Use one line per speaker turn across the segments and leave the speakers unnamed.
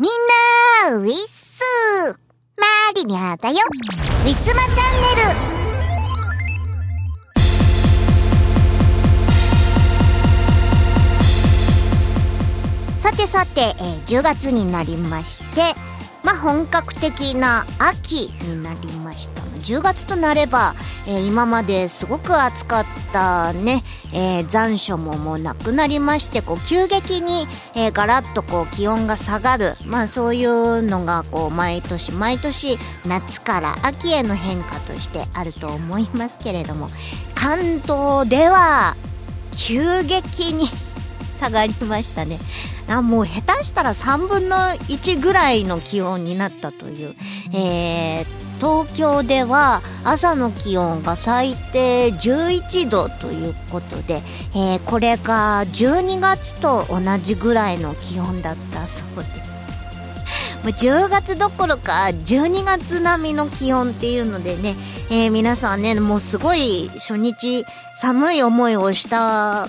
みんな、ウィッスマリニャだよ。ウィスマチャンネル。さてさて、えー、10月になりましてまあ本格的な秋になりました。10月となれば、えー、今まですごく暑かったね、えー、残暑ももうなくなりましてこう急激に、えー、ガラッとこう気温が下がるまあそういうのがこう毎年毎年夏から秋への変化としてあると思いますけれども関東では急激に下がりましたねあもう下手したら3分の1ぐらいの気温になったという、えー、東京では朝の気温が最低11度ということで、えー、これが12月と同じぐらいの気温だったそうです。もう10月どころか12月並みの気温っていうのでね、えー、皆さんねもうすごい初日寒い思いをした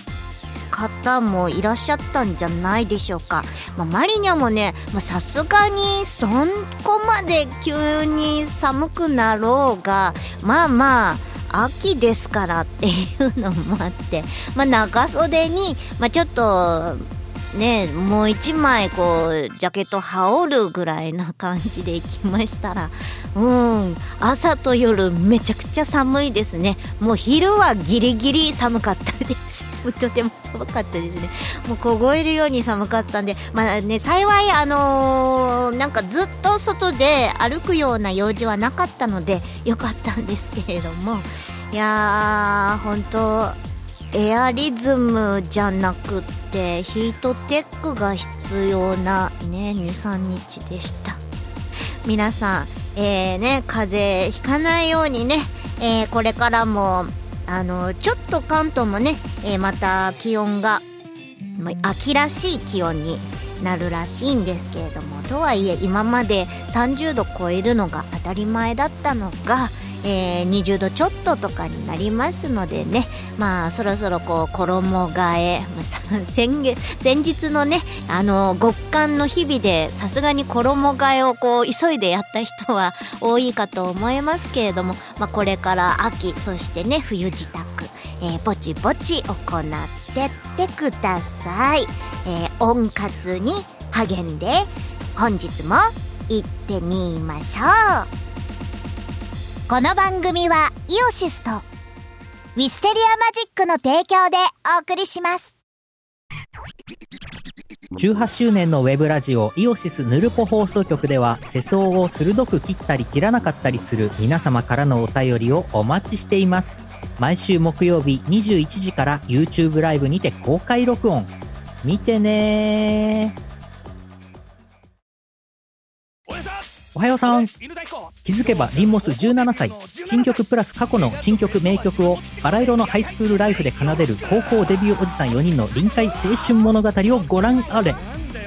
方もいらっしゃったんじゃないでしょうか。まあ、マリニャもね、さすがにそんこまで急に寒くなろうが、まあまあ、秋ですからっていうのもあって、まあ、長袖に、まあ、ちょっとねもう一枚こうジャケット羽織るぐらいな感じで行きましたらうん朝と夜めちゃくちゃ寒いですねもう昼はギリギリ寒かったです とても寒かったですね。もう凍えるように寒かったんでまあね幸いあのー、なんかずっと外で歩くような用事はなかったのでよかったんですけれども。いやー本当エアリズムじゃなくってヒートテックが必要なね23日でした。皆さんえーね風邪ひかないようにね、えー、これからもあのちょっと関東もね、えー、また気温が、秋らしい気温になるらしいんですけれどもとはいえ今まで30度超えるのが当たり前だったのがえー、20度ちょっととかになりますのでね。まあそろそろこう衣替え、先月先日のねあの極寒の日々でさすがに衣替えをこう急いでやった人は多いかと思いますけれども、まあ、これから秋そしてね冬支度、えー、ぼちぼち行ってってください、えー、温活に励んで本日も行ってみましょう。この番組はイオシスとウィステリアマジックの提供でお送りします。
18周年のウェブラジオイオシスヌルポ放送局では世相を鋭く切ったり切らなかったりする皆様からのお便りをお待ちしています。毎週木曜日21時から YouTube ライブにて公開録音。見てねおはようさん。気づけばリンモス17歳。新曲プラス過去の新曲名曲をバラ色のハイスクールライフで奏でる高校デビューおじさん4人の臨海青春物語をご覧あれ。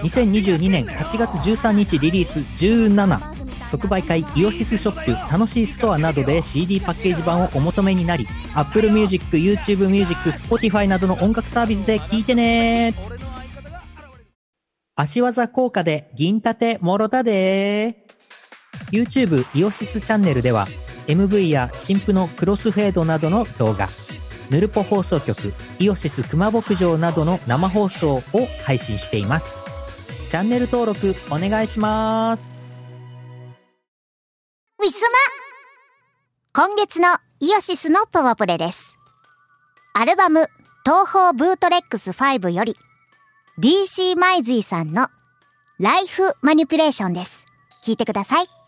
2022年8月13日リリース17即売会イオシスショップ楽しいストアなどで CD パッケージ版をお求めになり Apple Music、YouTube Music、Spotify などの音楽サービスで聴いてね。足技効果で銀盾もろたで。YouTube イオシスチャンネルでは MV や新婦のクロスフェードなどの動画ヌルポ放送局イオシス熊牧場などの生放送を配信しています。チャンネル登録お願いします。
ウィスマ。今月のイオシスのパワープレです。アルバム東方ブートレックス5より DC マイズイさんのライフマニピュレーションです。聞いてください。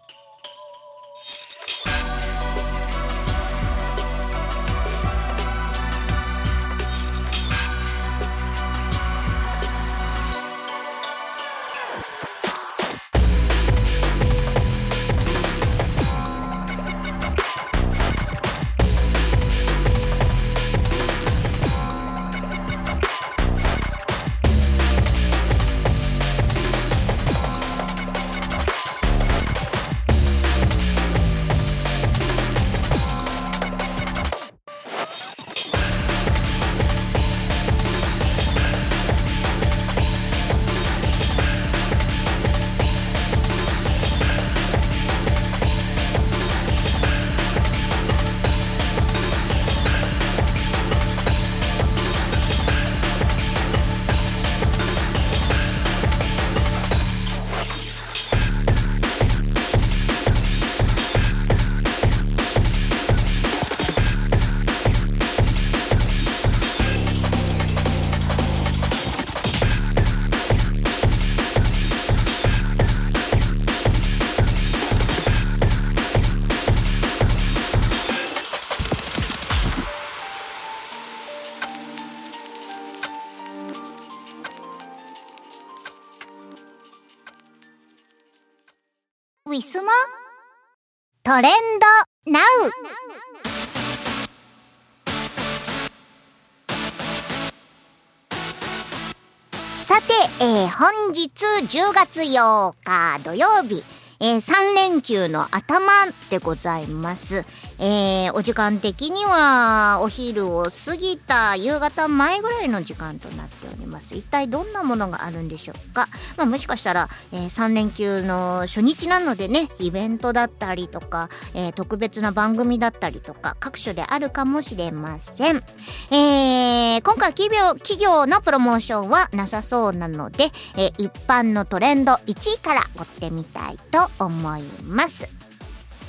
トレンドナウさて、えー、本日10月8日土曜日、えー、3連休の頭でございます。えー、お時間的にはお昼を過ぎた夕方前ぐらいの時間となっております。一体どんなものがあるんでしょうか、まあ、もしかしたら、えー、3連休の初日なのでねイベントだったりとか、えー、特別な番組だったりとか各所であるかもしれません、えー、今回企業企業のプロモーションはなさそうなので、え、一般のトレンド1位から追ってみたいと思います。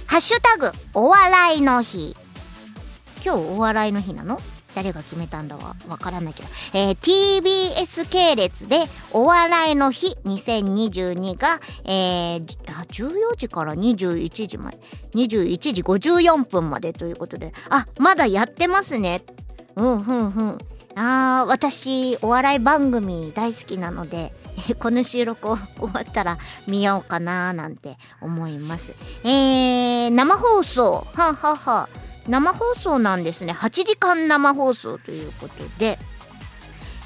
ハッシュタグ、お笑いの日。今日お笑いの日なの？誰が決めたんだわ、わからないけど。えー、TBS 系列で、お笑いの日2022が、えー、14時から21時まで、21時54分までということで、あ、まだやってますね。うん、うん、うん。あー、私、お笑い番組大好きなので、この収録を終わったら見ようかななんて思います。えー、生放送、ははは生放送なんですね。8時間生放送ということで、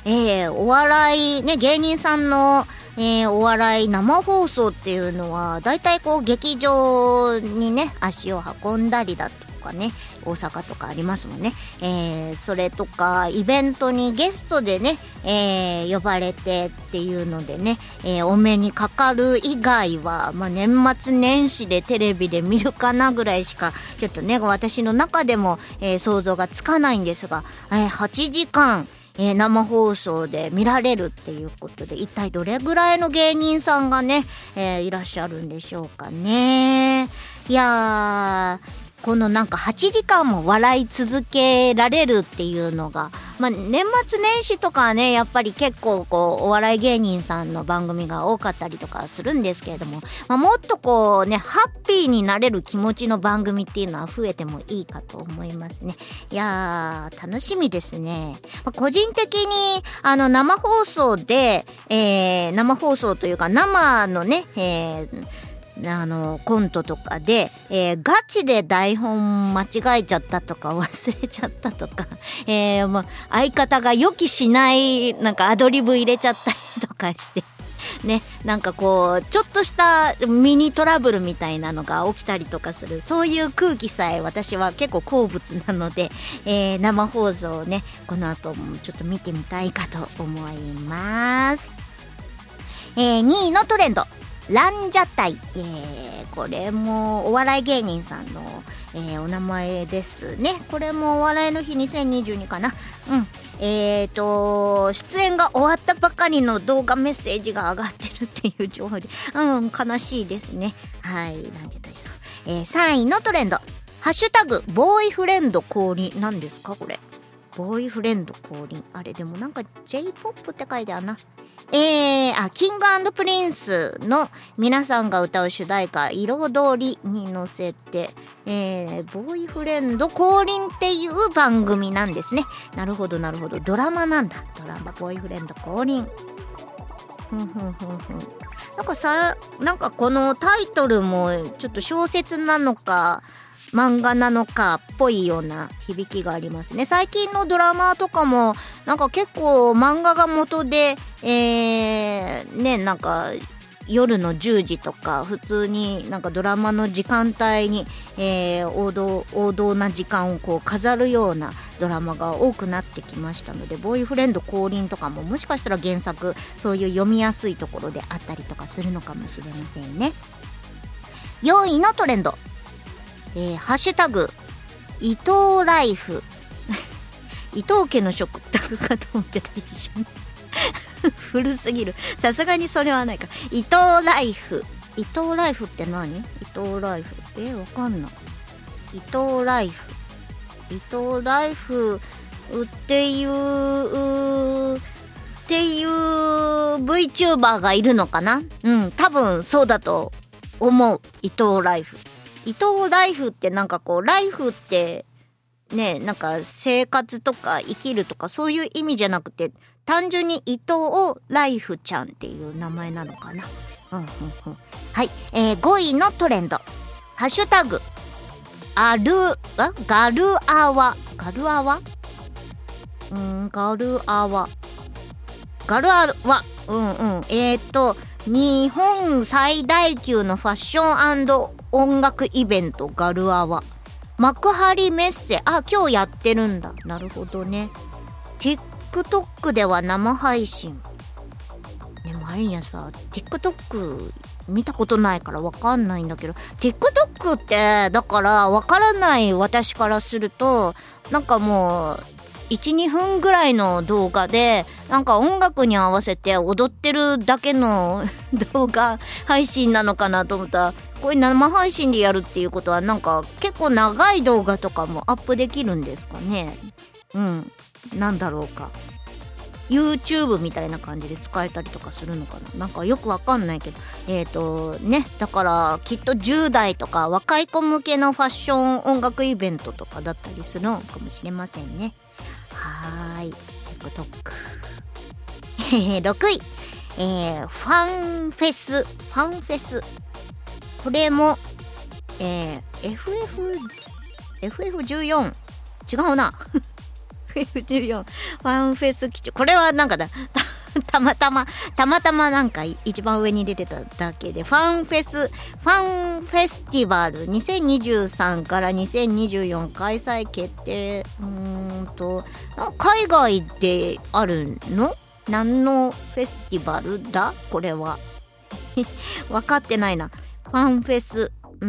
えー、お笑い、ね、芸人さんの、えー、お笑い生放送っていうのは、だいたいこう劇場にね、足を運んだりだとかね、大阪とかありますもんね、えー、それとかイベントにゲストでね、えー、呼ばれてっていうのでね、えー、お目にかかる以外は、まあ、年末年始でテレビで見るかなぐらいしかちょっとね私の中でも、えー、想像がつかないんですが、えー、8時間えー、生放送で見られるっていうことで一体どれぐらいの芸人さんがね、えー、いらっしゃるんでしょうかね。いやこのなんか8時間も笑い続けられるっていうのが、まあ、年末年始とかはねやっぱり結構こうお笑い芸人さんの番組が多かったりとかするんですけれども、まあ、もっとこうねハッピーになれる気持ちの番組っていうのは増えてもいいかと思いますね。いやー楽しみですね、まあ、個人的にあの生放送で、えー、生放送というか生のね、えーあのコントとかで、えー、ガチで台本間違えちゃったとか 忘れちゃったとか、えーま、相方が予期しないなんかアドリブ入れちゃったりとかして ね、なんかこうちょっとしたミニトラブルみたいなのが起きたりとかするそういう空気さえ私は結構好物なので、えー、生放送をねこの後もちょっと見てみたいかと思います。えー、2位のトレンドランジャタイ、えー、これもお笑い芸人さんの、えー、お名前ですね。これもお笑いの日2022かな。うん。えーと出演が終わったばかりの動画メッセージが上がってるっていう情報で。うん悲しいですね。はいランジャタイさん、えー、3位のトレンド。ハッシュタグボーイフレンド降臨何ですかこれ。ボーイフレンド降臨あれでもなんか J-POP って書いてあるなえー、あ、 King & Prince の皆さんが歌う主題歌、彩りに乗せて、えー、ボーイフレンド降臨っていう番組なんですね。なるほど、なるほど。ドラマなんだ。ドラマ、ボーイフレンド降臨。ふんふんふんふん。なんかさ、なんかこのタイトルもちょっと小説なのか、漫画なのかっぽいような響きがありますね。最近のドラマとかもなんか結構漫画が元でえー、ねなんか夜の10時とか普通になんかドラマの時間帯に、えー、王道王道な時間をこう飾るようなドラマが多くなってきましたのでボーイフレンド降臨とかももしかしたら原作そういう読みやすいところであったりとかするのかもしれませんね。4位のトレンド。えー、ハッシュタグ、伊藤ライフ。伊藤家の食卓かと思ってた一緒に。古すぎる。さすがにそれはないか。伊藤ライフ。伊藤ライフって何？伊藤ライフ？えわかんない。伊藤ライフ。伊藤ライフっていう、っていう VTuber がいるのかな？うん、多分そうだと思う。伊藤ライフ。伊藤ライフってなんかこうライフってねなんか生活とか生きるとかそういう意味じゃなくて単純に伊藤ライフちゃんっていう名前なのかな。うんうんうん。はい、えー、5位のトレンド「ハッシュタグあるあガルアワ。ガルアワ？うんガルアワ。ガルアワ。うんうん。えー、と日本最大級のファッション音楽イベントガルアワ。幕張メッセ。あ今日やってるんだ。なるほどね。TikTok では生配信。ねマリアさ TikTok 見たことないからわかんないんだけど。TikTok ってだからわからない私からするとなんかもう12分ぐらいの動画でなんか音楽に合わせて踊ってるだけの 動画配信なのかなと思ったらこれ生配信でやるっていうことはなんか結構長い動画とかもアップできるんですかね？うん。なんだろうか。YouTube みたいな感じで使えたりとかするのかな？なんかよくわかんないけど。えっ、ー、とねだからきっと10代とか若い子向けのファッション音楽イベントとかだったりするのかもしれませんね。はーい。TikTok 6位。えー、ファンフェス。ファンフェス。これもえー、FF FF14 違うな。F14 ファンフェス基地。これはなんかだ。たまたまたまたまなんか一番上に出てただけでファンフェスファンフェスティバル2023から2024開催決定うーんと海外であるの？何のフェスティバルだ？これは。分かってないな。ファンフェスうー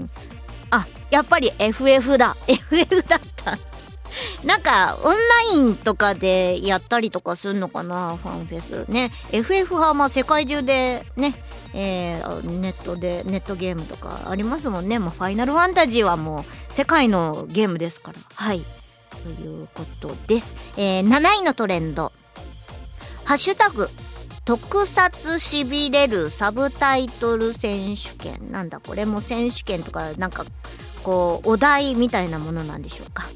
ん。あやっぱり FF だ。FF だ。っなんかオンラインとかでやったりとかするのかな？ファンフェス。ね。FF はまあ世界中でね。えー、ネットでネットゲームとかありますもんね。もうファイナルファンタジーはもう世界のゲームですから。はい。ということです、えー、7位のトレンド。ハッシュタグ。特撮しびれるサブタイトル選手権。なんだこれ？も選手権とかなんかこうお題みたいなものなんでしょうか？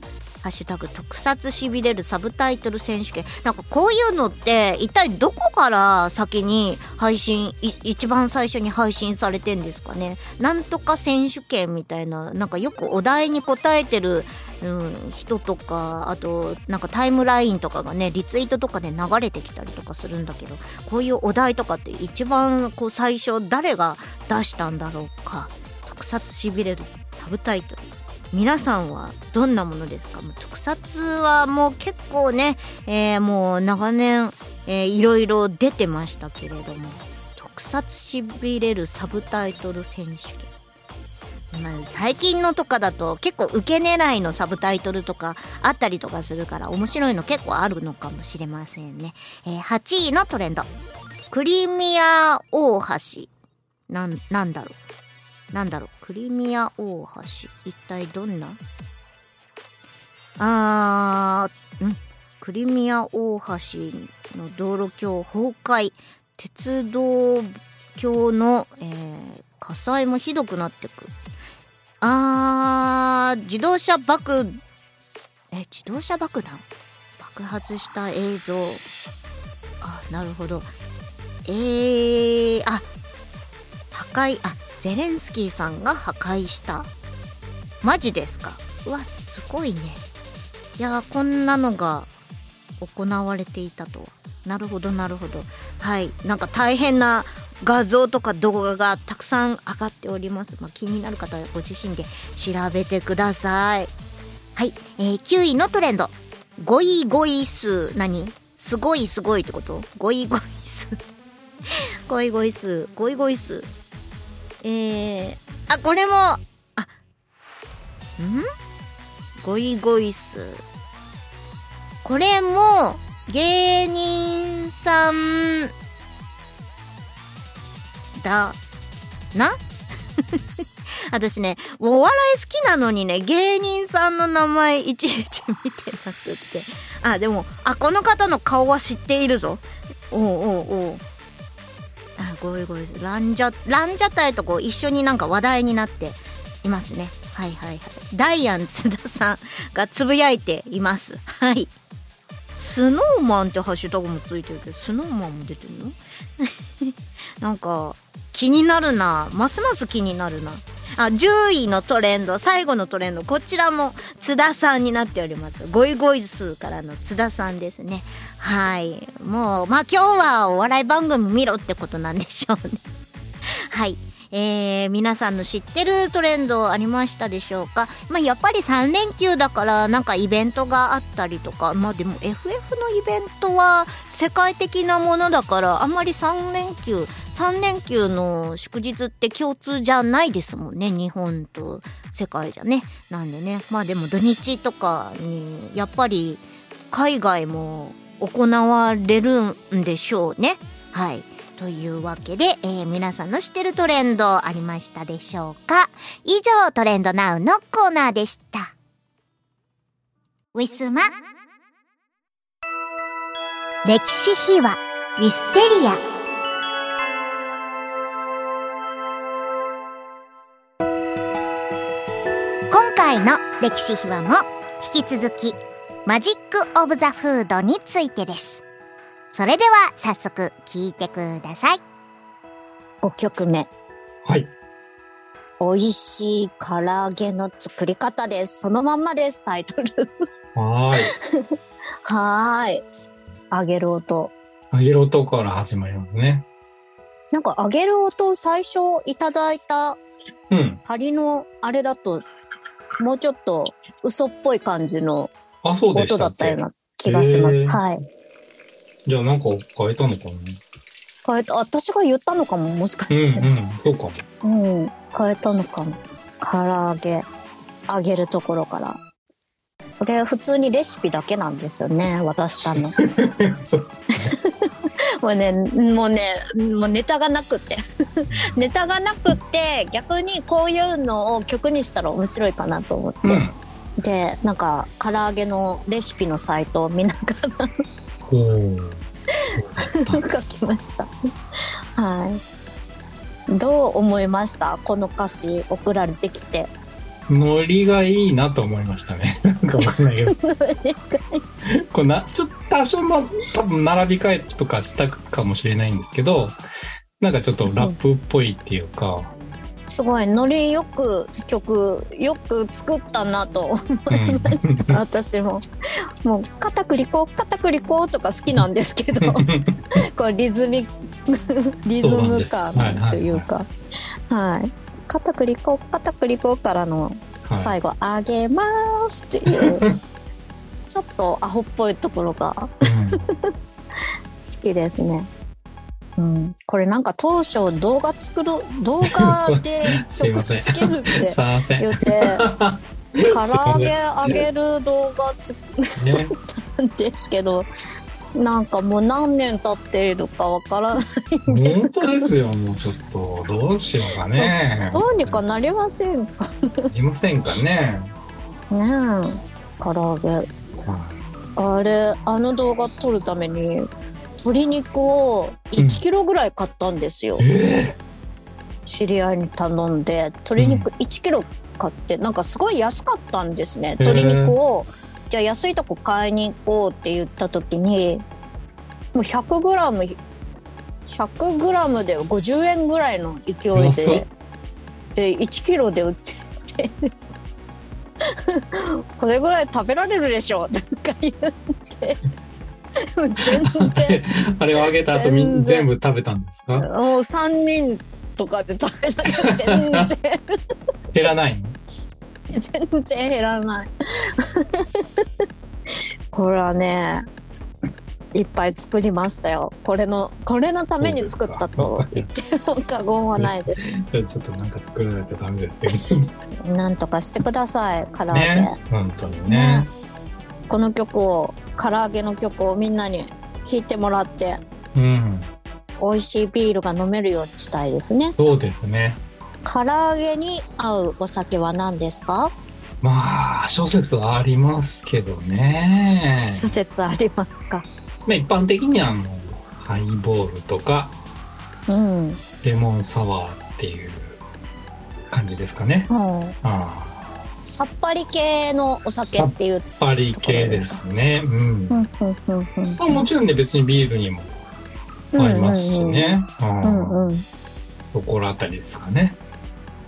ハッシュタグ特撮しびれるサブタイトル選手権。なんかこういうのって一体どこから先に配信一番最初に配信されてんですかね？なんとか選手権みたいななんかよくお題に答えてる、うん、人とかあとなんかタイムラインとかがねリツイートとかで流れてきたりとかするんだけどこういうお題とかって一番こう最初誰が出したんだろうか？特撮しびれるサブタイトル。皆さんはどんなものですか？特撮はもう結構ね、えー、もう長年、えー、いろいろ出てましたけれども特撮しびれるサブタイトル選手権、まあ、最近のとかだと結構受け狙いのサブタイトルとかあったりとかするから面白いの結構あるのかもしれませんね、えー、8位のトレンド。クリミア大橋。なんなんだろう。なんだろう、クリミア大橋。一体どんな？あー、んクリミア大橋の道路橋崩壊。鉄道橋の、えー、火災もひどくなってく。あー、自動車爆、え、自動車爆弾？爆発した映像。あ、なるほど。えー、あ、破壊、あ、ゼレンスキーさんが破壊した。マジですか？うわすごいね。いやこんなのが行われていたとなるほどなるほど。はい。なんか大変な画像とか動画がたくさん上がっております、まあ、気になる方はご自身で調べてください。はい、えー、9位のトレンド。ゴイゴイ数何？すごいすごいってこと？ゴイゴイ数 ゴイゴイ数ゴイゴイ数えー、あ、これも、あ、ん？ゴイゴイス。これも、芸人さん、だ、な？私ね、お笑い好きなのにね、芸人さんの名前いちいち見てなくって。あ、でも、あ、この方の顔は知っているぞ。おうおうおう。ごいごいランジャランジャタイとこう一緒になんか話題になっていますね。はいはいはい。ダイアン津田さんがつぶやいています。はい。スノーマンってハッシュタグもついてるけどスノーマンも出てるの？
なんか気になるな。ますます気になるな。あ10位のトレンド。最後のトレンド。こちらも津田さんになっております。ゴイゴイスーからの津田さんですね。はい。もうまあ今日はお笑い番組見ろってことなんでしょうね。はい。えー、皆さんの知ってるトレンドありましたでしょうか？まあやっぱり3連休だからなんかイベントがあったりとか。まあでも FF のイベントは世界的なものだからあんまり3連休3連休の祝日って共通じゃないですもんね。日本と世界じゃね。なんでね。まあでも土日とかにやっぱり海外も行われるんでしょうね。はい。というわけで、えー、皆さんの知ってるトレンドありましたでしょうか？以上トレンドナウのコーナーでした。ウィスマ。歴史秘話。ウィステリア。今回の歴史秘話も引き続きマジック・オブ・ザ・フードについてですそれでは早速聞いてください。5曲目。
はい。
美味しい唐揚げの作り方です。そのまんまです、タイトル。
はい。
はい。揚げる音。
揚げる音から始まりますね。
なんか揚げる音最初いただいた仮のあれだと、もうちょっと嘘っぽい感じの音だったような気がします。はい。
じゃあなんか変えたのかな？
変えた、私が言ったのかも、もしかして。
うん、うん、そうか
も。うん、変えたのかも。唐揚げ、揚げるところから。これ普通にレシピだけなんですよね、渡したの。もうね、もうね、もうネタがなくて。ネタがなくて、逆にこういうのを曲にしたら面白いかなと思って。うん、で、なんか、唐揚げのレシピのサイトを見ながら 書きました。はい。どう思いました？この歌詞送られてきて。
ノリがいいなと思いましたね。なんかわかんないけど。これな、ちょっと多少の多分並び替えとかしたかもしれないんですけど、なんかちょっとラップっぽいっていうか、
すごいノリよく曲よく作ったなと思いました、うん、私も。もう「片栗粉片栗粉」とか好きなんですけどこうリズミリズム感というか。はい「片栗粉片栗粉」からの最後「はい、あげます」っていうちょっとアホっぽいところが 好きですね。うん、これなんか当初動画作る動画で曲つけるって言って唐揚げあげる動画作ったんですけど、なんかもう何年経っているかわからないんです。
本当ですよもうちょっと。どうしようかね。
どうにかなりませんか？
いませんかね。
ねえ。唐揚げ、あれあの動画撮るために鶏肉を1キロぐらい買ったんですよ、うん。えー、知り合いに頼んで鶏肉1キロ買って、なんかすごい安かったんですね。鶏肉を、じゃあ安いとこ買いに行こうって言った時にもう 100g 100g で50円ぐらいの勢いでで1キロで売ってて。これぐらい食べられるでしょとか言って全然。
あれをあげた後全全部食べたんですか？もう
3人とかで食べたけど全然。
減らないの？
全然減らない。これはねいっぱい作りましたよ。これのこれのために作ったと言っても過言はないです。ち
ょっとなんか作らないとダメですけ
ど。なんとかしてください唐揚げ、
ね、本当にね。ね
この曲を唐揚げの曲をみんなに聴いてもらって、うん、美味しいビールが飲めるようにしたいですね。
そうですね。
唐揚げに合うお酒は何ですか？
まあ諸説ありますけどね。
諸説ありますか。
まあ一般的にはあのハイボールとか、うん、レモンサワーっていう感じですかね。うん、あ
あさっぱり系のお酒っていう
さっぱり系ですね。うん。もちろんね別にビールにも合いますしね。うん
うん。
そこらあたりですかね。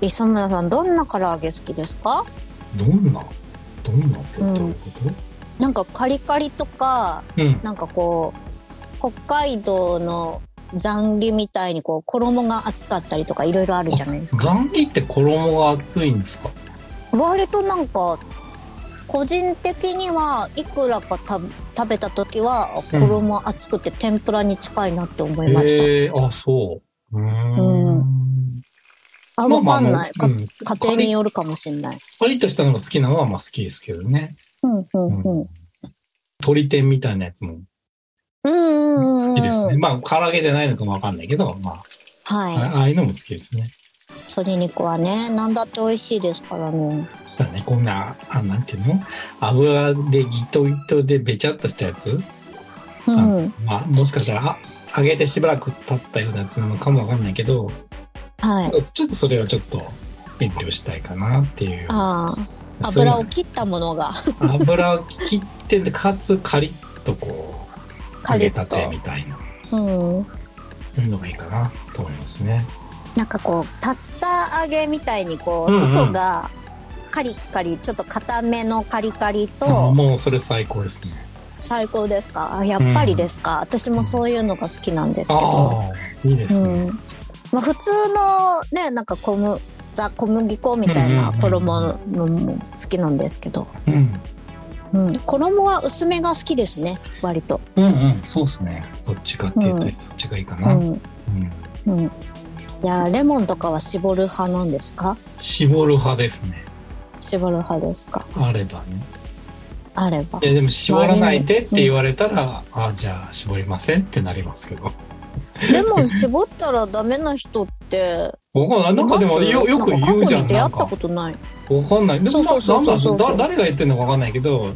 磯村さん、どんな唐揚げ好きですか？
どんな？どんなってどういうこ
なんかカリカリとか、
とうん。
なんかこう、北海道の残儀みたいにこう衣が厚かったりとかいろいろあるじゃないですか。
残儀って衣が厚いんですか？
割となんか、個人的にはいくらかた食べた時は衣厚くて天ぷらに近いなって思いました。
ええー、あ、そう。うーん。
うあ、わかんない。か
うん
家庭によるかもしれない。
パリッとしたのが好きなのはまあ好きですけどね。
うん、うん、うん。
鶏天みたいなやつも
うんうんうん。
好きですね。まあ、唐揚げじゃないのかもわかんないけど、まあ、
はい。
あああいうのも好きですね。
鶏肉はね、なんだって美味しいですからね。
だね、こんな、あなんていうの？油でギトギトでべちゃっとしたやつ、
うん。
まあ、もしかしたら、あ揚げてしばらく経ったようなやつなのかもわかんないけど、
はい。
ちょっとそれはちょっと遠慮したいかなっていう。
油を切ったものが
油を切ってで、かつカリッとこう、揚げたてみたいな、
うん。
そういうのがいいかなと思いますね。
なんかこう、竜田揚げみたいにこう、
うんうん
外がカリカリ、ちょっと固めのカリカリ
あ
と、
もうそれ最高ですね。
最高ですか？あやっぱりですか、私もそういうのが好きなんですけど。
いいですね。
うん。まあ普通のね、なんか小麦、ザ小麦粉みたいな衣のも好きなんですけど、
うん。
うん、衣は薄めが好きですね、割と。
うんうん、そうですね。どっちかっていうと、
うん
どっちがいいかな。
うん。
うん。
うん。いや、レモンとかは絞る派なんですか？
絞る派ですね。
絞る派ですか？
あればね。
あれば
い。や、でも絞らないでって言われたら、あじゃあ絞りませんってなりますけど。
レモン絞ったらダメな人って
わかんない。なんかでもよよく言うじゃん。
なんか過去に出会ったことない。
わかんない。でも
そうそうそうそう
ななんだ誰が言ってるのかわかんないけど、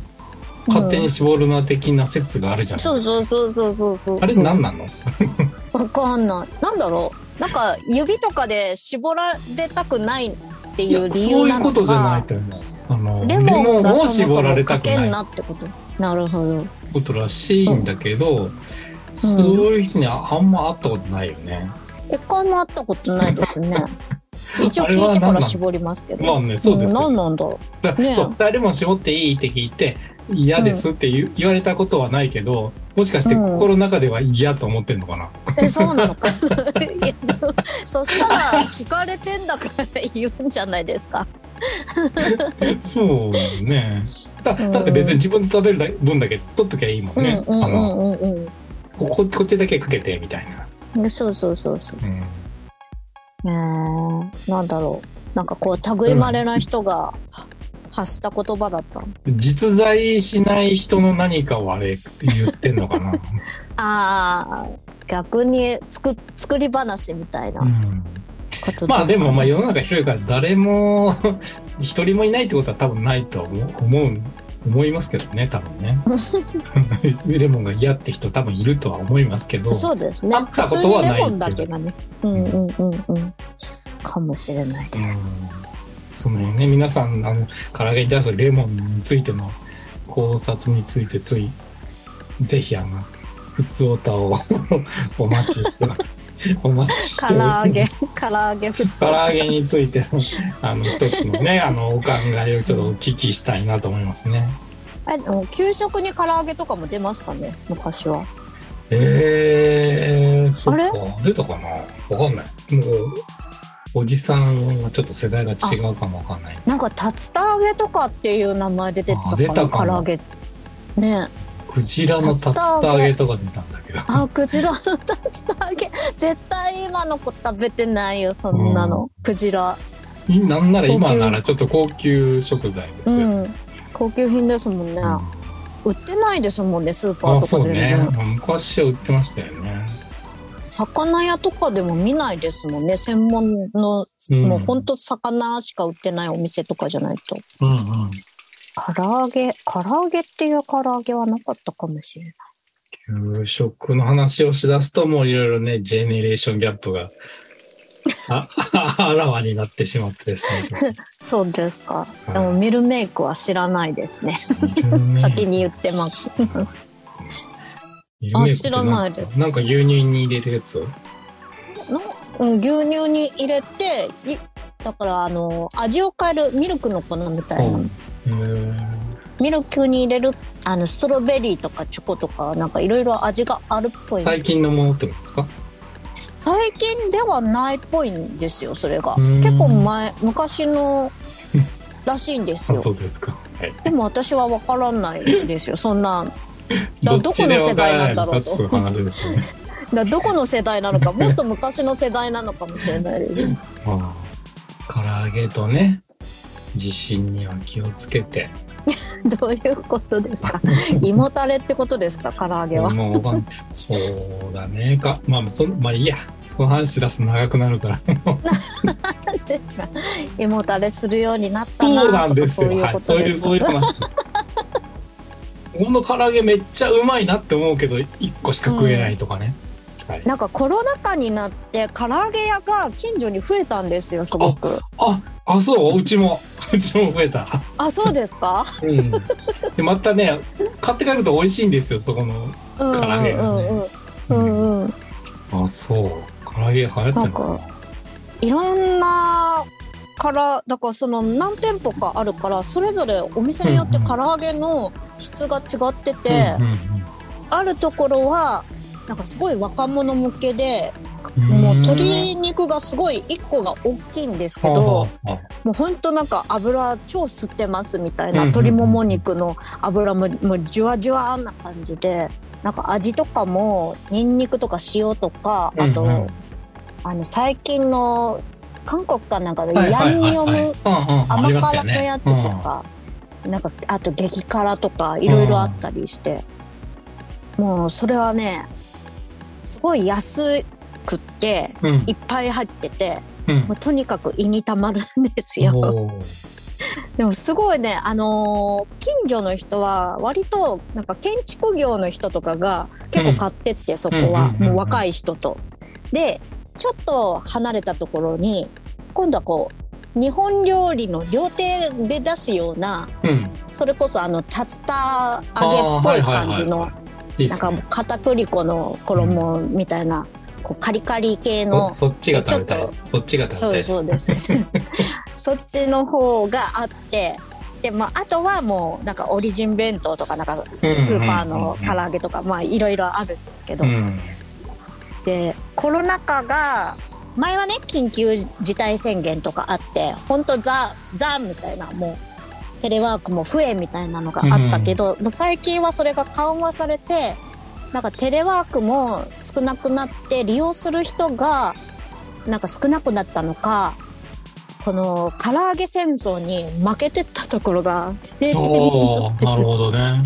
勝手に絞るな的な説があるじゃん。
そうそうそうそうそうそう。
あれ何なの？
わかんない。なんだろう？なんか指とかで絞られたくないって
い
う理
そういう
由なの
ことじゃない
か。
と思う。あの、
レモンが
を
そもそ
絞られ
もかけん
な
ってこと。なるほど。
ことらしいんだけど、そういう人にああんま会ったことないよね。
一回も会ったことないですね。一応聞いてから絞りますけど。
まあね、そうです
何なんだろね
だそう、誰も絞っていいって聞いて、嫌ですって言,、言われたことはないけど、もしかして心の中では嫌と思ってんのかな？
う。え、そうなのか？そしたら聞かれてんだから言うんじゃないですか？
そうね。だ
うん
だって別に自分で食べる分だけ取っときゃいいもん
うん
ね。こっちだけかけてみたいな。
うん。そうそうそうそう。
うん
えー、なんだろう。なんかこう、類まれな人が発した言葉だった。
実在しない人の何かをあれ言ってんのかな？
ああ、逆に作作り話みたいな
うんまあでもまあ世の中広いから誰も一人もいないってことは多分ないと思う思う思いますけどね多分ね レモンが嫌って人多分いるとは思いますけど
そうですね
会っ。た
普
ことはない
通にレモンだけがね。うんうんうんうん。かもしれないです。
うんその辺ね皆さんあの唐揚げに対するレモンについての考察についてついぜひあの普通オタを お待ちして お待ちして
唐揚げ、唐揚げ普通
唐。揚げについてのあの一つのねあのお考えをちょっとお聞きしたいなと思いますね。
え、でも給食に唐揚げとかも出ましたね、昔は。
えー、そっか出たかな？わかんない。もうおじさんはちょっと世代が違うかもわかんない。
なんか竜田揚げとかっていう名前で出てたかな、唐揚げ。ね
クジラの竜田揚げとか出たんだけど。
あ、クジラの竜田揚げ。絶対今の子食べてないよ、そんなの。クジラ。
なんなら今ならちょっと高級食材ですよ。
うん。高級品ですもんね。売ってないですもんね、スーパー
あ
と
そうね
か全然。。
昔は売ってましたよね。
魚屋とかでも見ないですもんね。専門の、
うん
もうほんと魚しか売ってないお店とかじゃないと。
うんうん。
唐揚げ、唐揚げっていう唐揚げはなかったかもしれない。
給食の話をしだすともういろいろね、ジェネレーションギャップがあ あらわになってしまってですね
そうですか。
はい
でもミルメイクは知らないですね。
と。
先に言ってます。
ミルメイクって
知らないです
なんか牛乳に入れるやつ
の、うん、牛乳に入れていだからあの味を変えるミルクの粉みたいな、ミルクに入れるあのストロベリーとかチョコとかなんかいろいろ味があるっぽい。
最近のものってことですか？
最近ではないっぽいんですよそれが。
うん。
結構前昔のらしいんです
あ、
よ
そうですか。はい。
でも私は分からないですよそんな。だ
ど
この世代なんだろうと。だどこの世代なのかもっと昔の世代なのかもしれない
唐揚げとね、地震には気をつけて。
どういうことですか？胃もたれってことですか？唐揚げは
そうだね。か、まあ、そんまあいいや。この話出すと長くなるから。
胃もたれするようになった
そうな
なんと
ですよ。
か？そういう
はい。そういう、
ことです
そういう話。この唐揚げめっちゃうまいなって思うけど、一個しか食えないとかね。はい。
なんかコロナ禍になって唐揚げ屋が近所に増えたんですよすごく
あ、あ、そう？うちも。うちも増えた。
あそうですか？
うん。で、またね、買って帰ると美味しいんですよ、そこの。唐揚げがね
うんうんうんうん
あ、そう。唐揚げ流行ってんの？
いろんなからだからその何店舗かあるからそれぞれお店によって唐揚げの質が違ってて、
うんうん
あるところはなんかすごい若者向けで
うん。
もう鶏肉がすごい1個が大きいんですけど、もうほんとなんか油超吸ってますみたいな鶏もも肉の油ももうジュワジュワな感じでなんか味とかもニンニクとか塩とかあと、あの最近の韓国かなんかでヤンニョム甘辛のやつとか、なんかあと激辛とかいろいろあったりして、もうそれはねすごい安くって
うん。うん
いっぱい入ってて
うん。
もうとにかく胃にたまるんですよ。でもすごいね、あのー近所の人は割となんか建築業の人とかが結構買ってって、そこは、
うんうんうんうん
もう若い人と。でちょっと離れたところに今度はこう日本料理の料亭で出すような
うん。
それこそあの竜田揚げっぽい感じの
いい
なんかもう片栗粉の衣みたいな、こうカリカリ系の。
おそっちが食べたい。そっちが食べた
そ
いうです。
そうです。そっちの方があって、でまああとはもうなんかオリジン弁当とかなんかスーパーの唐揚げとかまあいろいろあるんですけど、
うん。
でコロナ禍が前はね緊急事態宣言とかあって本当ザザみたいなもうテレワークも増えみたいなのがあったけど、もう最近はそれが緩和されてなんかテレワークも少なくなって利用する人がなんか少なくなったのかこの唐揚げ戦争に負けてったところが閉店になって
るほどね。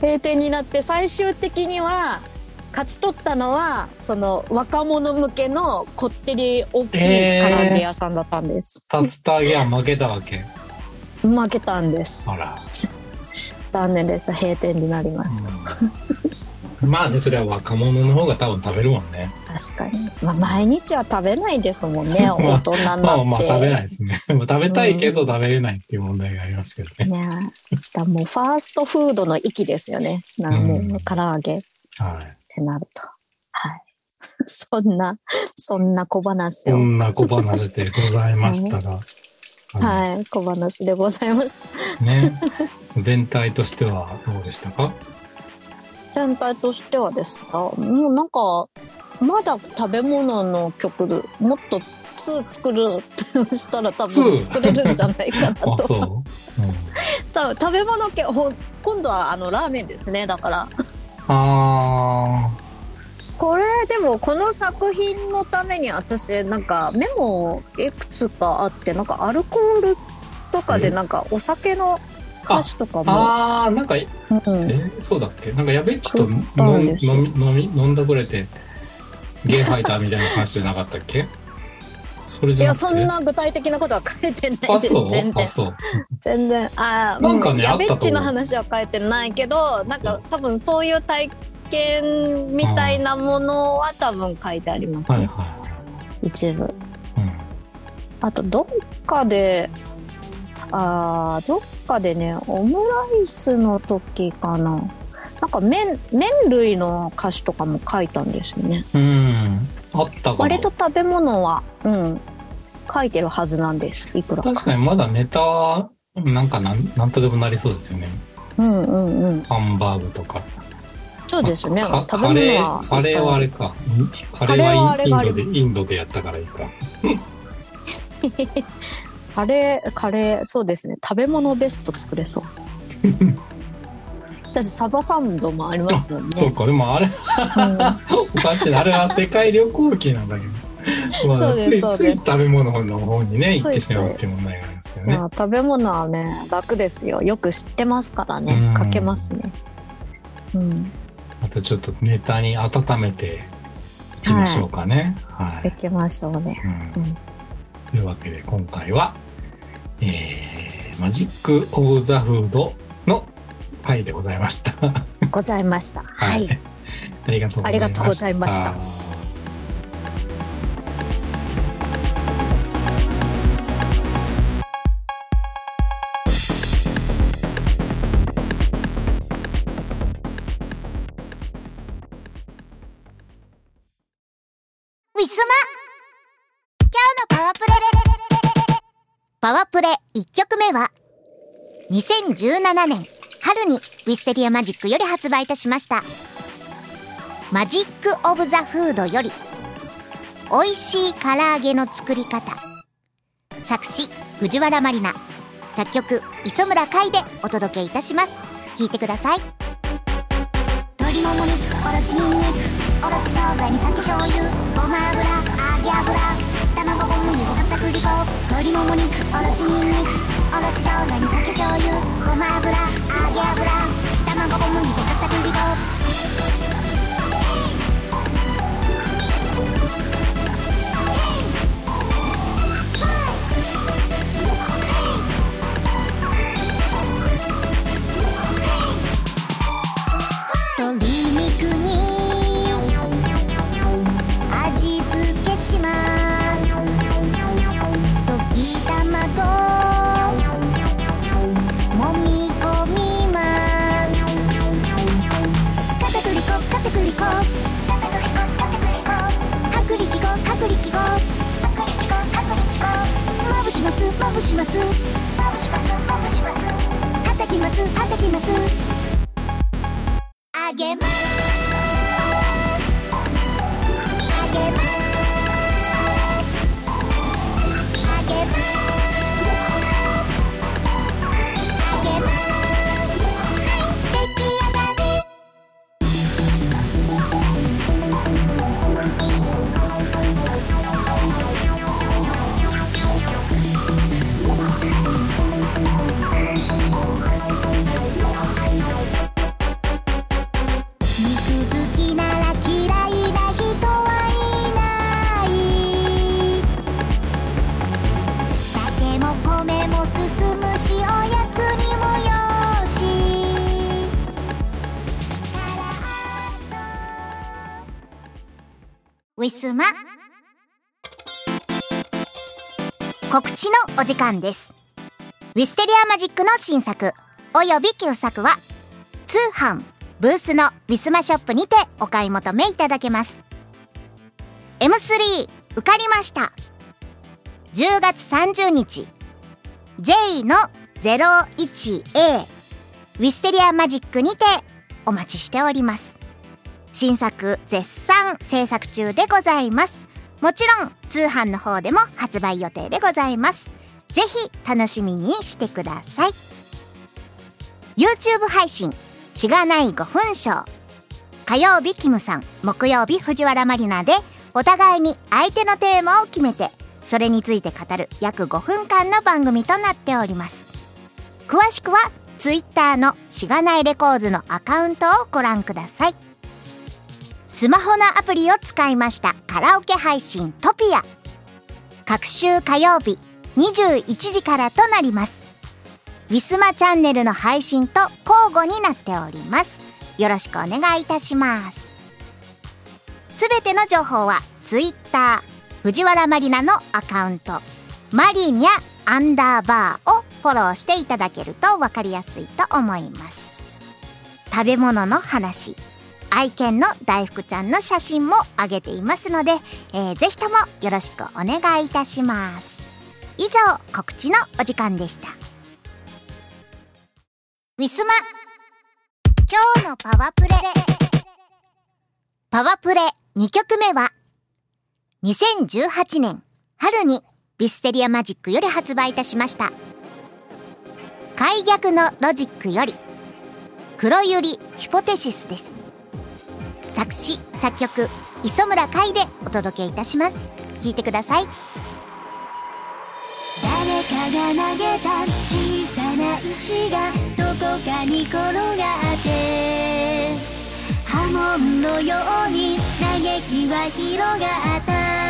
閉店になって 最終的には勝ち取ったのはその若者向けのこってり大きい唐揚げ屋さんだったんです、
竜田揚げは負けたわけ？
負けたんです。
あら。
残念でした。閉店になりました、
うん。まあねそれは若者の方が多分食べるもんね。
確かに、まあ、毎日は食べないですもんね 大人になって、
まあまあ食べないですね。まあ食べたいけど食べれないっていう問題がありますけどね。
ねだからもうファーストフードの域ですよね。なんかも
うん。
う唐揚げ。っ
はい。
てなると。はい。そんなそんな小話を、
こんな小話でございましたが、あの
はい小話でございました。
ね、全体としてはどうでしたか？
全体としてはですか？もうなんかまだ食べ物の曲もっと2作るってしたら多分
2
作れるんじゃないかな
あ
と
そう、うん、
多分食べ物系今度はあのラーメンですねだから。
あ
これでもこの作品のために私なんかメモいくつかあってなんかアルコールとかで
え？
なんかお酒の歌詞とか
ー
も、
あーなんかえ
うん、
そうだっけ？なんかやべっちと飲み飲んだくれてゲー吐いたみたいな話じゃなかったっけ？それ
いやそんな具体的なことは書いてないです。全然。全然。あー
なんかね
うんやべっちの話は書いてないけどなんか多分そういう体験みたいなものは多分書いてあります、
はい
ね
は
一部
い、うん。
あとどっかであーどっかでねオムライスの時かな。なんか麺麺類の歌詞とかも書いたんですよね。
うん。あったかも。
割と食べ物は、うん、書いてるはずなんです。いくらか。
確かにまだネタはなんかなんなんとでもなりそうですよね。
うんうんうん。
ハンバーグとか
そうですね。
か
食べ物は。
カレーはあれかカレー
は
はインドでインドでやったからいいか
カレー、カレー、そうですね。食べ物ベスト作れそう。私、サバサンドもありますもんね。
そうかでもあれ
うん
おかしいなあれは世界旅行記なんだけどまあ
そうです
つい
そうです
つい食べ物の方にね行ってしまうっていう問題がありますけどね
まあ、食べ物はね、楽ですよ。よく知ってますからね
うん。
かけますね。うん。
またちょっとネタに温めていきましょうかねはい
いきましょうね。
うん
うん
というわけで今回は、えー、マジック・オブ・ザ・フードの回でございました。は
ございました。はい。
ありがとうございました。
1曲目は2017年春にウィステリアマジックより発売いたしました。マジック・オブ・ザ・フードより美味しい唐揚げの作り方。作詞藤原まりな。作曲磯村海でお届けいたします。聴いてください。鶏もも肉おろしにんにくおろし生姜に酒醤油ごま油揚げ油。粉鶏もも肉おろしにんにくおろし生姜に酒醤油ごま油揚げ油卵小麦粉片栗粉。お時間です。ウィステリアマジックの新作。および旧作は通販ブースのウィスマショップにてお買い求めいただけます。M3 受かりました。10月30日。J の 01A ウィステリアマジックにてお待ちしております。新作絶賛制作中でございます。もちろん通販の方でも発売予定でございます。ぜひ楽しみにしてください。YouTube 配信しがない5分ショー火曜日キムさん木曜日藤原マリナでお互いに相手のテーマを決めてそれについて語る約5分間の番組となっております。詳しくは Twitter のしがないレコーズのアカウントをご覧ください。スマホのアプリを使いましたカラオケ配信トピア。各週火曜日21時からとなります。ウィスマチャンネルの配信と交互になっております。よろしくお願いいたします。すべての情報は Twitter 藤原マリナのアカウントマリニャアンダーバーをフォローしていただけると分かりやすいと思います。食べ物の話愛犬の大福ちゃんの写真も上げていますので、えー、ぜひともよろしくお願いいたします。以上告知のお時間でした。ウィスマ今日のパワープレ。パワープレ2曲目は2018年春にビステリアマジックより発売いたしました。開逆のロジックより黒百合ヒポテシスです。作詞作曲磯村海でお届けいたします。聞いてください。
かが投げた小さな石がどこかに転がって波紋のように嘆きは広がった。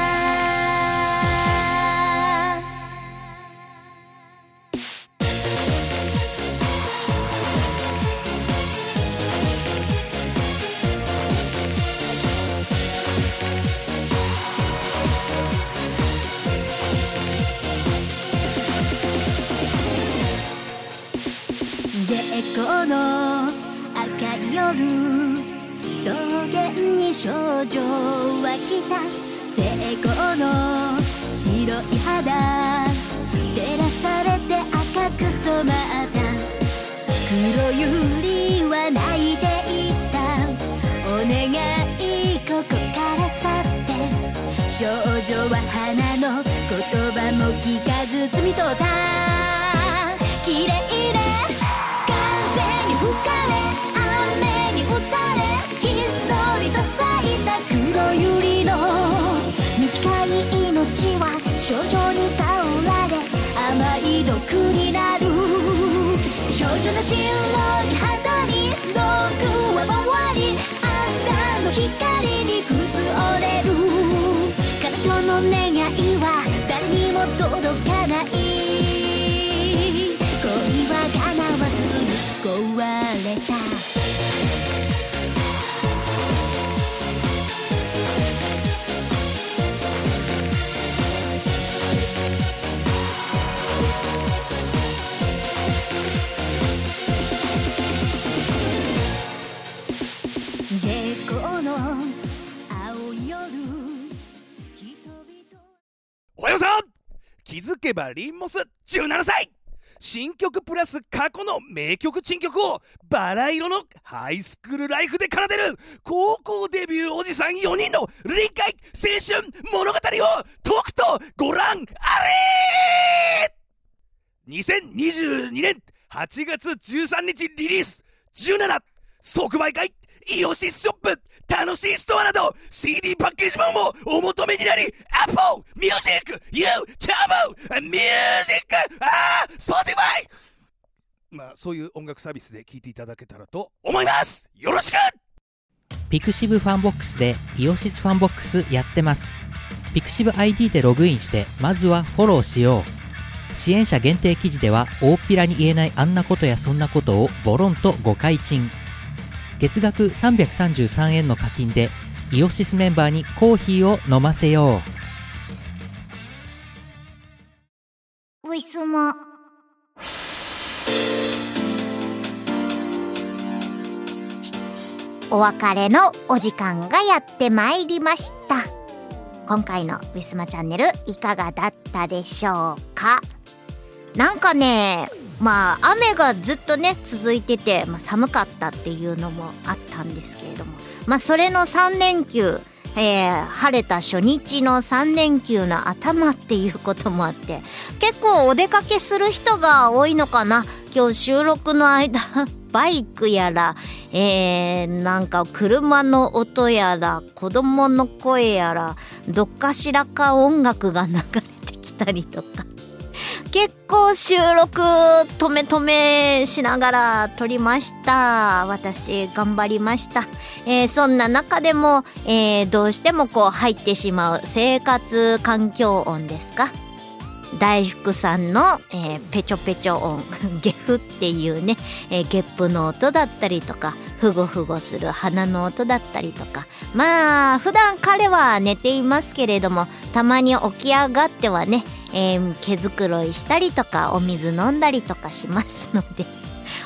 月光の赤い夜草原に少女は来た。成功の白い肌照らされて赤く染まった。黒百合は泣いていった。お願いここから去って少女は花の言葉も聞かず摘み取った。綺麗少女に倒られ甘い毒になる。少女の白い肌に毒は回り。朝の光に崩れる。彼女の願いは誰にも届かない。恋は叶わずに壊れた。
気づけばリンモス17歳。新曲プラス過去の名曲珍曲をバラ色のハイスクールライフで奏でる高校デビューおじさん4人の臨海青春物語をとくとご覧あれ。2022年8月13日リリース。17即売会。イオシスショップ楽しいストアなど CD パッケージ版もお求めになり Apple Music YouTube Music あ Spotify まあそういう音楽サービスで聴いていただけたらと思います。よろしく！
pixiv FANBOX でイオシスファンボックスやってます。 pixiv ID でログインしてまずはフォローしよう。支援者限定記事では大っぴらに言えないあんなことやそんなことをボロンと公開中月額333円の課金でイオシスメンバーにコーヒーを飲ませよう。
ウィスマお別れのお時間がやってまいりました。今回のウィスマチャンネルいかがだったでしょうか？なんかねまあ雨がずっとね続いてて、まあ、寒かったっていうのもあったんですけれども。まあそれの3連休えー晴れた初日の3連休の頭っていうこともあって結構お出かけする人が多いのかな。今日収録の間 バイクやら、えー、なんか車の音やら子供の声やらどっかしらか音楽が流れてきたりとか。結構収録止め止めしながら撮りました。私頑張りました、えーそんな中でも、えーどうしてもこう入ってしまう生活環境音ですか？大福さんの、えーペチョペチョ音。ゲフっていうね、えーゲップの音だったりとかふごふごする鼻の音だったりとか。まあ普段彼は寝ていますけれどもたまに起き上がってはね、えー毛づくろいしたりとかお水飲んだりとかしますので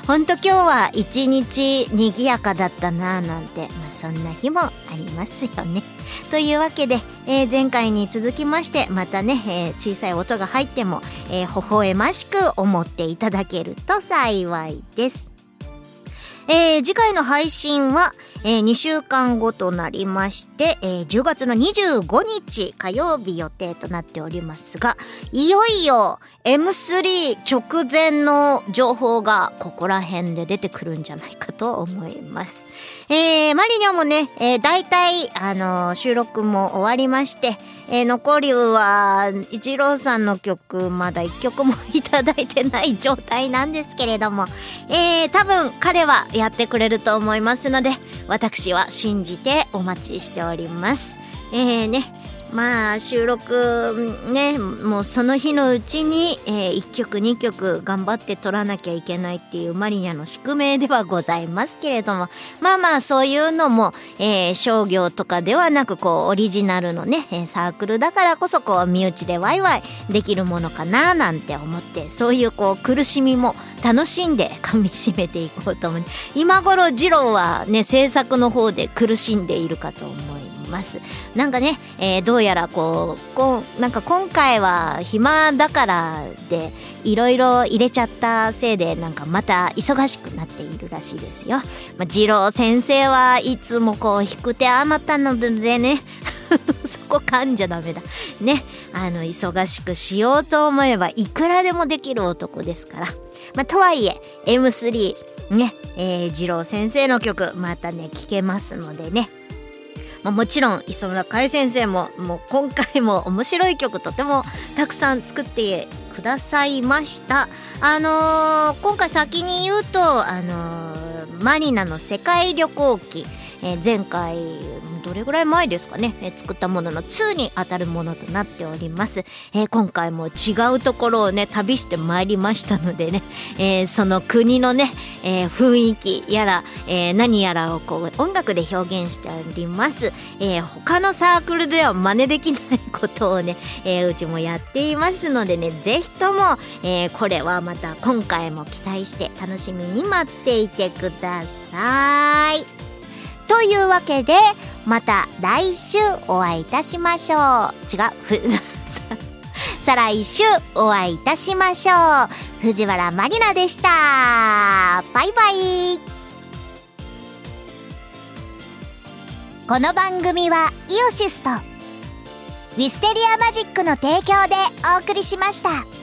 ほんと今日は一日賑やかだったなぁなんて、まあそんな日もありますよね。というわけで、えー前回に続きまして、またね、えー小さい音が入っても、えー微笑ましく思っていただけると幸いです。え次回の配信は、え2週間後となりまして、えー10月の25日火曜日予定となっておりますが、いよいよ M3 直前の情報がここら辺で出てくるんじゃないかと思います。えーマリニョもね、えー大体、あのー収録も終わりまして、えー残りは、一郎さんの曲、まだ一曲もいただいてない状態なんですけれども、えー多分彼はやってくれると思いますので、私は信じてお待ちしております。えーね、まあ収録ねもうその日のうちに、え1曲2曲頑張って撮らなきゃいけないっていうマリニャの宿命ではございますけれどもまあまあそういうのも、えー商業とかではなくこうオリジナルのね、サークルだからこそこう身内でワイワイできるものかななんて思ってそういうこう苦しみも楽しんで 噛み締めていこうと思う。今頃二郎はね制作の方で苦しんでいるかと思います。ますなんかね、えーどうやらこうこうなんか今回は暇だからでいろいろ入れちゃったせいでなんかまた忙しくなっているらしいですよ。まあ、二郎先生はいつもこう引く手あまたのでね そこ噛んじゃダメだ。ね。あの、忙しくしようと思えばいくらでもできる男ですから。まあ、とはいえ、M3、ね、えー、二郎先生の曲、またね、聴けますのでね。まあ、もちろん磯村海先生ももう今回も面白い曲とてもたくさん作ってくださいました。あのー今回先に言うとあのーマリナの世界旅行記、えー前回どれぐらい前ですかね、えー作ったものの2に当たるものとなっております、えー今回も違うところをね旅してまいりましたのでね、えーその国のね、え雰囲気やら、え何やらをこう音楽で表現しております、え他のサークルでは真似できないことをね、えうちもやっていますのでね。ぜひとも、えこれはまた今回も期待して楽しみに待っていてください。というわけでまた来週お会いいたしましょう。違う。ふ 再来週お会いいたしましょう。藤原まりなでした。バイバイ。この番組はイオシスとウィステリアマジックの提供でお送りしました。